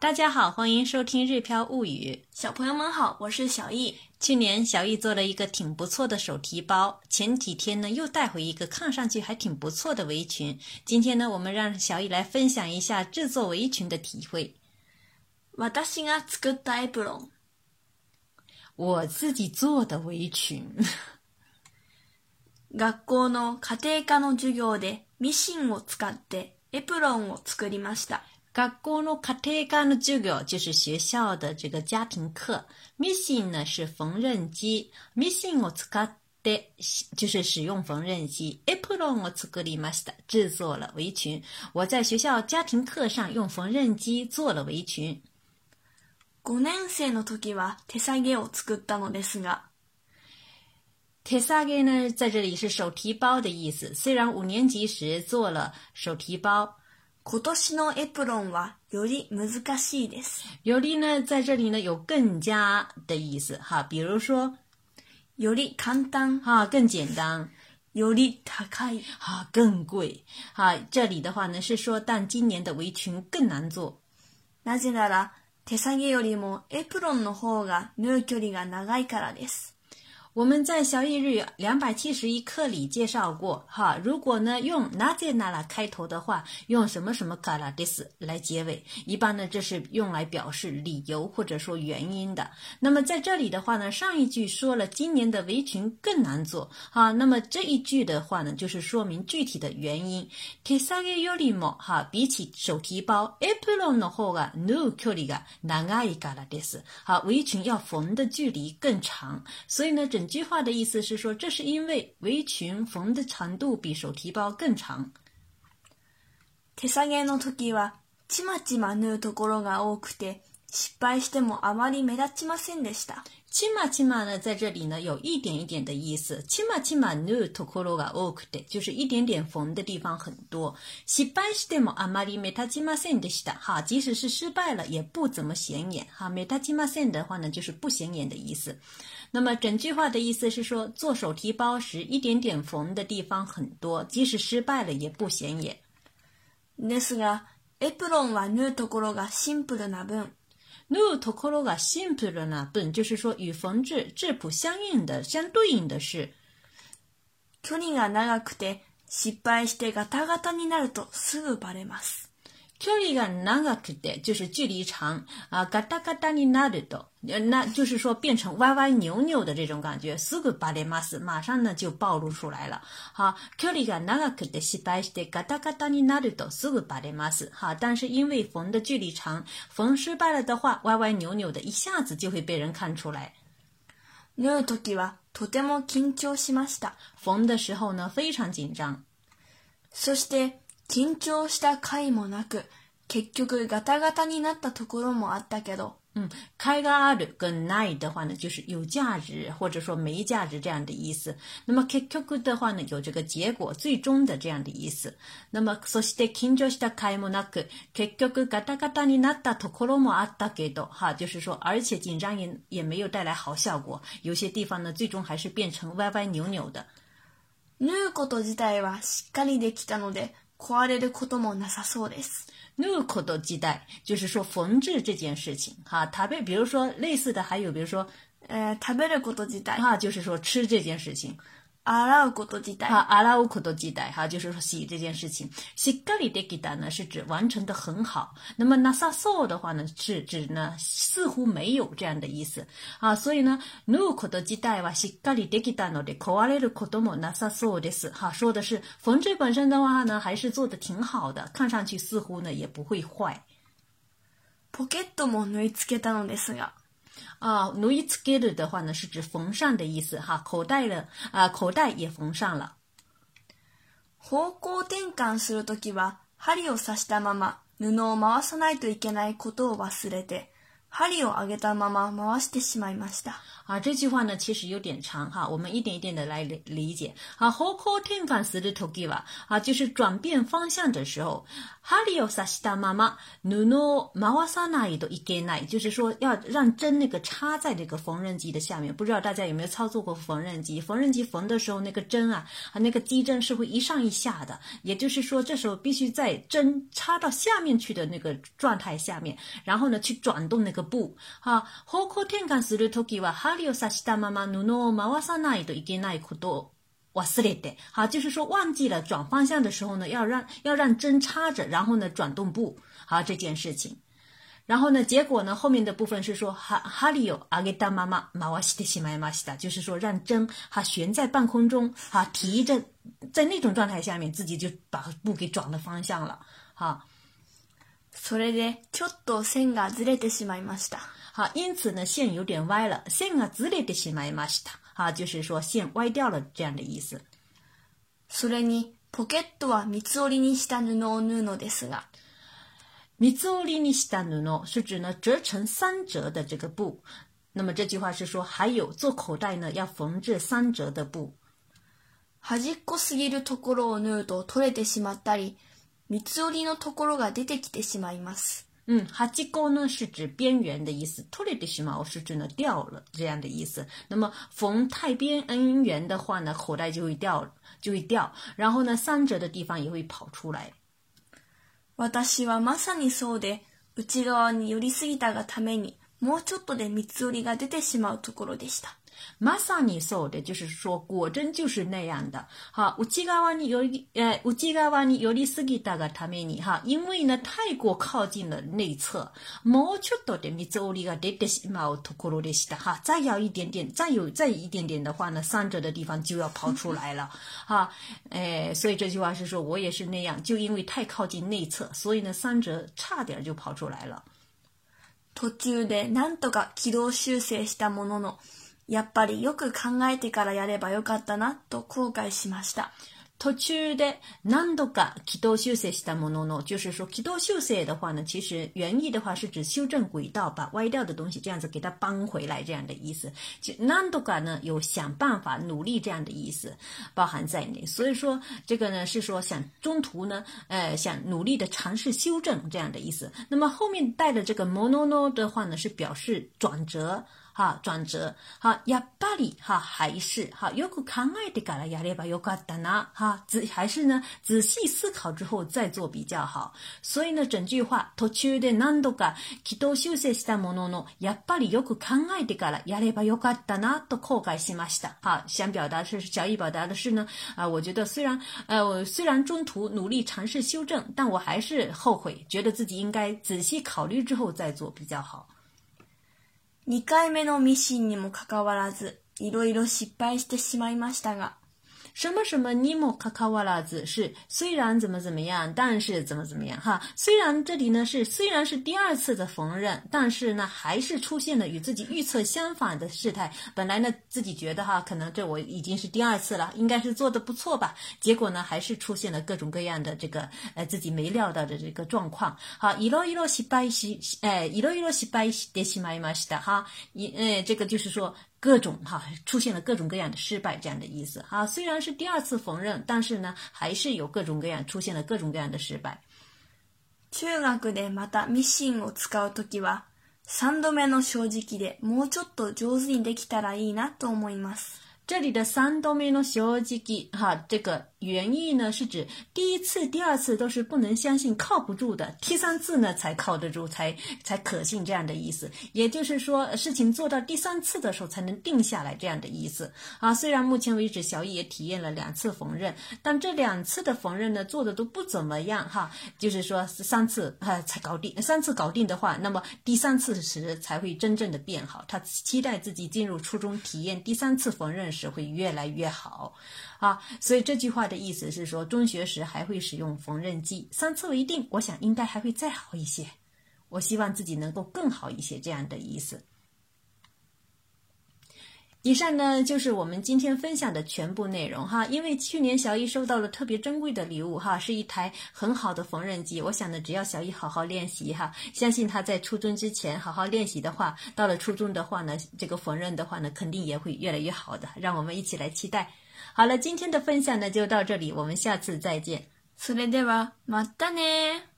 大家好，欢迎收听《日飘物语》。小朋友们好，我是小易。去年小易做了一个挺不错的手提包，前几天呢又带回一个看上去还挺不错的围裙。今天呢，我们让小易来分享一下制作围裙的体会。我自己做的围裙。学校的家庭科的授業でミシンを使ってエプロンを作りました。学校的家庭课，missing 呢是缝纫机，missing 我织的，就是使用缝纫机 a p r o を作りました。制作了围裙。我在学校家庭课上用缝纫机做了围裙。五年级的时，我手提包呢，在这里是手提包的意思。虽然五年级时做了手提包。今年のエプロンはより難しいです。より呢，在这里呢有更加的意思哈，比如说より簡単哈更简单，より高い哈更贵哈。这里的话呢是说，但今年的围裙更难做。なぜなら手下げよりもエプロンの方が縫う距離が長いからです。我们在小语日语两百七十一课里介绍过，哈，如果呢用 n a z i n a 开头的话，用什么什么 galades 来结尾，一般呢这是用来表示理由或者说原因的。那么在这里的话呢，上一句说了今年的围裙更难做，哈，那么这一句的话呢就是说明具体的原因。k i s a g i y u i m o 哈，比起手提包 epuron no hoga nu koriga nagai galades，好，围裙要缝的距离更长，所以呢整。整句话的意思是说，这是因为围裙缝的长度比手提包更长。ちまちま縫うところが多くて、失敗してもあまり目立ちませんでした。ちまちま呢，在这里呢，有一点一点的意思。ちまちま縫うところが多くて，就是一点点缝的地方很多。失敗してもあまり目立ちませんでした。好，即使是失败了，也不怎么显眼。哈，目立ちませんでした的话呢，就是不显眼的意思。那么整句话的意思是说，做手提包时一点点缝的地方很多，即使失败了也不显眼。那个エプロンはニュートコがシンプルな分、o ュ o ga ロが m ンプルな分就是说与缝制质朴相应的相对应的是。距離が長くて失敗してガタガタになるとすぐバレます。距离个哪个可得就是距离长啊，嘎哒嘎哒你拿的到，那就是说变成歪歪扭扭的这种感觉，四个巴的马斯马上呢就暴露出来了。好，距离个哪个可得失败是的，嘎哒嘎哒你拿的到四个巴的马斯。哈，但是因为缝的距离长，缝失败了的话，歪歪扭扭的，一下子就会被人看出来。有的时は啊，とても緊張しました。缝的时候呢，非常紧张。そして緊張した回もなく、結局ガタガタになったところもあったけど、うん。回がある跟ない的话呢，就是有价值或者说没价值这样的意思。那么結局的话呢，有这个结果、最终的这样的意思。那么そして緊張した回もなく、結局ガタガタになったところもあったけど，哈，就是说，而且紧张也也没有带来好效果，有些地方呢，最终还是变成歪歪扭扭的。縫うこと自体はしっかりできたので。壊れることもなさそうです。ぬこどきだ就是说缝制这件事情，哈，他被比如说类似的还有比如说，呃、壊れるこどきだい，就是说吃这件事情。阿拉乌可多期待，哈，阿拉乌可多期待，哈，就是说洗这件事情，しっかりでき呢，是指完成的很好。那么那萨そう的话呢，是指呢似乎没有这样的意思。啊，所以呢，努库可多期待はしっかりできたので、壊れることもなさそうです。哈，说的是缝制本身的话呢，还是做的挺好的，看上去似乎呢也不会坏。啊，縫い付ける的话呢，是指缝上的意思哈。口袋了啊，口袋也缝上了。方向転換するときは、針を刺したまま布を回さないといけないことを忘れて、ハリを上げたまま回してしまいました。啊，这句话呢其实有点长哈，我们一点一点的来理解。啊，ホコテンするとき啊，就是转变方向的时候，ハリを差したまま、ノノ回さないでいけない，就是说要让针那个插在这个缝纫机的下面。不知道大家有没有操作过缝纫机？缝纫机缝的时候，那个针啊，啊，那个机针是会一上一下的，也就是说这时候必须在针插到下面去的那个状态下面，然后呢去转动那个。布，啊，方向変換するときは針を刺したまま布を回さないといけないこと忘れて，好，就是说忘记了转方向的时候呢，要让要让针插着，然后呢转动布，好这件事情。然后呢，结果呢后面的部分是说，哈，ハリオあげたまま回してしまいまし的，就是说让针哈悬在半空中，哈提着，在那种状态下面，自己就把布给转了方向了，啊。それで、ちょっと線がずれてしまいました。好，因此呢，线有点歪了。線がずれてしまいました。啊，就是说线歪掉了这样的意思。それに、ポケットは三つ折りにした布を縫うのですが、三つ折りにした布是指呢折成三折的这个布。那么这句话是说，还有做口袋呢要缝制三折的布。端っこすぎるところを縫うと取れてしまったり。三つ折りのところが出てきてしまいます。うん、八沟呢是指边缘的意思，れてしまう是指呢掉了这样的意思。那么逢太边恩缘的话呢，口袋就会掉，就会掉，然后呢三折的地方也会跑出来。私はまさにそうで、内側に寄りすぎたがために、もうちょっとで三つ折りが出てしまうところでした。马上你说的，就是说果真就是那样的。哈，ウキガワニより、呃，ウキガワニより好きだがために、哈，因为呢太过靠近了内侧，もうちょっとで、ミズオがデデし、もうトコロデし的，哈，再要一点点，再有再一点点的话呢，三折的地方就要跑出来了，哈，哎，所以这句话是说我也是那样，就因为太靠近内侧，所以呢三折差点就跑出来了。途中でなんとか軌道修正したものの。やっぱりよく考えてからやればよかったなと後悔しました。途中で何度か軌道修正したものの，就是说軌道修正的话呢，其实原意的话是指修正轨道，把歪掉的东西这样子给它搬回来这样的意思。就何度か呢有想办法、努力这样的意思包含在内。所以说这个呢是说想中途呢，呃，想努力的尝试修正这样的意思。那么后面带的这个 m のの的话呢，是表示转折。哈转折，好やっぱり哈还是哈よく考えてからやればよかったな哈，仔还是呢仔细思考之后再做比较好。所以呢整句话途中で何度か既を修正したもののやっぱりよく考えてからやればよかったなと考がしました。好，想表达是想表达的是呢啊，我觉得虽然呃虽然中途努力尝试修正，但我还是后悔，觉得自己应该仔细考虑之后再做比较好。2回目のミシンにもかかわらず、いろいろ失敗してしまいましたが、什么什么尼莫卡卡瓦拉子是虽然怎么怎么样，但是怎么怎么样哈？虽然这里呢是虽然是第二次的缝纫，但是呢还是出现了与自己预测相反的事态。本来呢自己觉得哈，可能这我已经是第二次了，应该是做的不错吧。结果呢还是出现了各种各样的这个呃自己没料到的这个状况。好，伊洛伊洛西巴西哎，伊洛伊洛西巴西德西玛伊玛西的哈，一嗯，这个就是说。各种哈出现了各种各样的失败，这样的意思啊。虽然是第二次缝纫，但是呢，还是有各种各样出现了各种各样的失败。中学でまたミシンを使うときは、三度目の正直で、もうちょっと上手にできたらいいなと思います。这里的三度目の正直，哈，这个。原意呢是指第一次、第二次都是不能相信、靠不住的，第三次呢才靠得住、才才可信这样的意思。也就是说，事情做到第三次的时候才能定下来这样的意思。啊，虽然目前为止小也体验了两次缝纫，但这两次的缝纫呢做的都不怎么样哈。就是说，三次啊才搞定，三次搞定的话，那么第三次时才会真正的变好。他期待自己进入初中体验第三次缝纫时会越来越好。啊，所以这句话。的意思是说，中学时还会使用缝纫机。三次为定，我想应该还会再好一些。我希望自己能够更好一些，这样的意思。以上呢，就是我们今天分享的全部内容哈。因为去年小易收到了特别珍贵的礼物哈，是一台很好的缝纫机。我想呢，只要小易好好练习哈，相信他在初中之前好好练习的话，到了初中的话呢，这个缝纫的话呢，肯定也会越来越好的。让我们一起来期待。好了，今天的分享呢就到这里，我们下次再见。それではまたね。